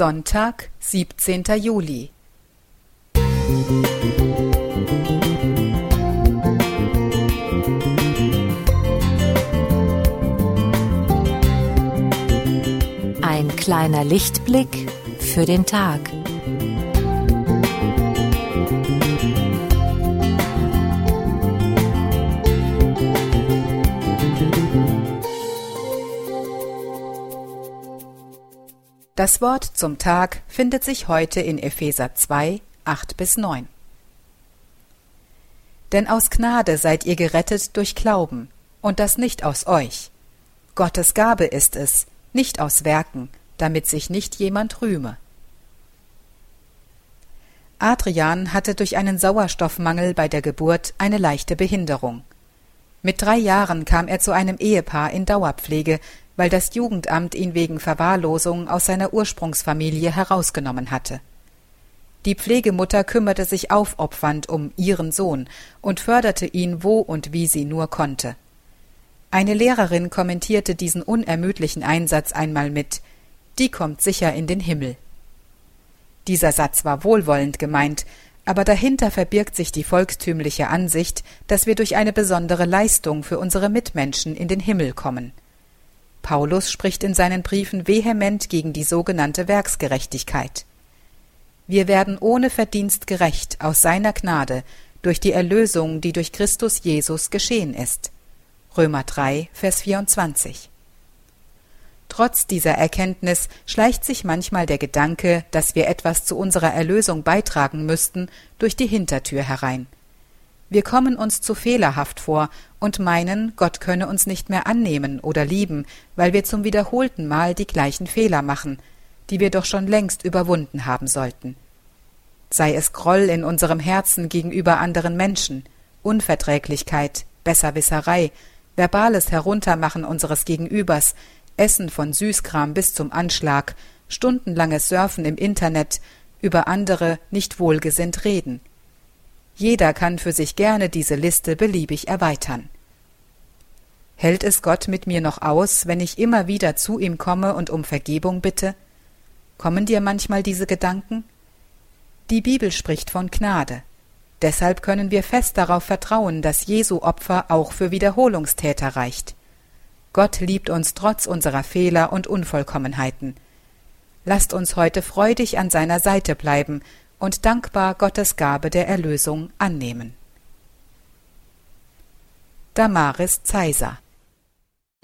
Sonntag, 17. Juli. Ein kleiner Lichtblick für den Tag. Das Wort zum Tag findet sich heute in Epheser 2, 8 bis 9. Denn aus Gnade seid ihr gerettet durch Glauben, und das nicht aus euch. Gottes Gabe ist es, nicht aus Werken, damit sich nicht jemand rühme. Adrian hatte durch einen Sauerstoffmangel bei der Geburt eine leichte Behinderung. Mit drei Jahren kam er zu einem Ehepaar in Dauerpflege, weil das Jugendamt ihn wegen Verwahrlosung aus seiner Ursprungsfamilie herausgenommen hatte. Die Pflegemutter kümmerte sich aufopfernd um ihren Sohn und förderte ihn wo und wie sie nur konnte. Eine Lehrerin kommentierte diesen unermüdlichen Einsatz einmal mit Die kommt sicher in den Himmel. Dieser Satz war wohlwollend gemeint, aber dahinter verbirgt sich die volkstümliche Ansicht, dass wir durch eine besondere Leistung für unsere Mitmenschen in den Himmel kommen. Paulus spricht in seinen Briefen vehement gegen die sogenannte Werksgerechtigkeit. Wir werden ohne Verdienst gerecht aus seiner Gnade durch die Erlösung, die durch Christus Jesus geschehen ist. Römer 3, Vers 24. Trotz dieser Erkenntnis schleicht sich manchmal der Gedanke, dass wir etwas zu unserer Erlösung beitragen müssten, durch die Hintertür herein. Wir kommen uns zu fehlerhaft vor und meinen, Gott könne uns nicht mehr annehmen oder lieben, weil wir zum wiederholten Mal die gleichen Fehler machen, die wir doch schon längst überwunden haben sollten. Sei es Groll in unserem Herzen gegenüber anderen Menschen, Unverträglichkeit, Besserwisserei, verbales Heruntermachen unseres Gegenübers, Essen von Süßkram bis zum Anschlag, stundenlanges Surfen im Internet, über andere nicht wohlgesinnt reden. Jeder kann für sich gerne diese Liste beliebig erweitern. Hält es Gott mit mir noch aus, wenn ich immer wieder zu ihm komme und um Vergebung bitte? Kommen dir manchmal diese Gedanken? Die Bibel spricht von Gnade. Deshalb können wir fest darauf vertrauen, dass Jesu Opfer auch für Wiederholungstäter reicht. Gott liebt uns trotz unserer Fehler und Unvollkommenheiten. Lasst uns heute freudig an seiner Seite bleiben und dankbar Gottes Gabe der Erlösung annehmen. Damaris Zeiser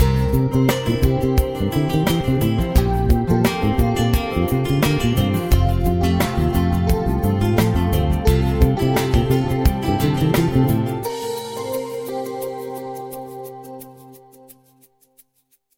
Musik